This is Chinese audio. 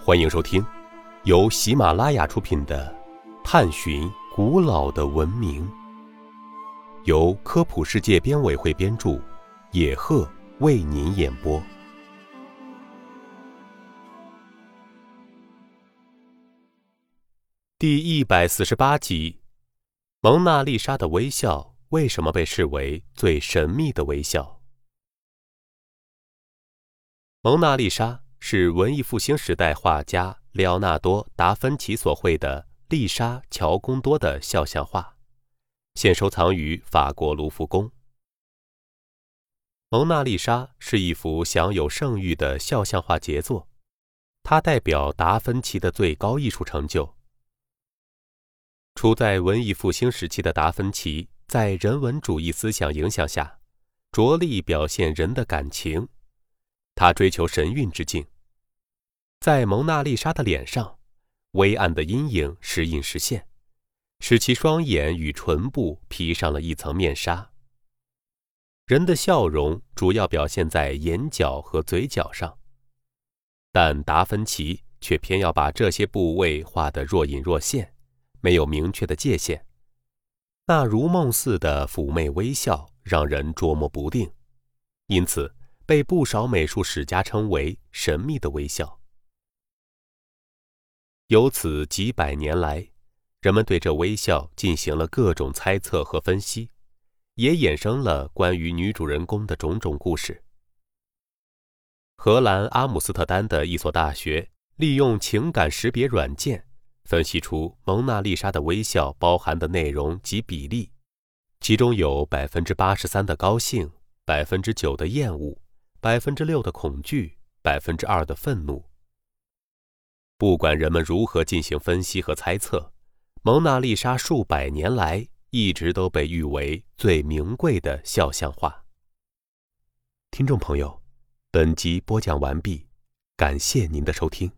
欢迎收听由喜马拉雅出品的《探寻古老的文明》，由科普世界编委会编著，野鹤为您演播。第一百四十八集：蒙娜丽莎的微笑为什么被视为最神秘的微笑？蒙娜丽莎是文艺复兴时代画家列奥纳多·达芬奇所绘的丽莎·乔贡多的肖像画，现收藏于法国卢浮宫。蒙娜丽莎是一幅享有盛誉的肖像画杰作，它代表达芬奇的最高艺术成就。处在文艺复兴时期的达芬奇，在人文主义思想影响下，着力表现人的感情。他追求神韵之境，在蒙娜丽莎的脸上，微暗的阴影时隐时现，使其双眼与唇部披上了一层面纱。人的笑容主要表现在眼角和嘴角上，但达芬奇却偏要把这些部位画得若隐若现，没有明确的界限。那如梦似的妩媚微笑让人捉摸不定，因此。被不少美术史家称为“神秘的微笑”。由此几百年来，人们对这微笑进行了各种猜测和分析，也衍生了关于女主人公的种种故事。荷兰阿姆斯特丹的一所大学利用情感识别软件，分析出蒙娜丽莎的微笑包含的内容及比例，其中有百分之八十三的高兴，百分之九的厌恶。百分之六的恐惧，百分之二的愤怒。不管人们如何进行分析和猜测，蒙娜丽莎数百年来一直都被誉为最名贵的肖像画。听众朋友，本集播讲完毕，感谢您的收听。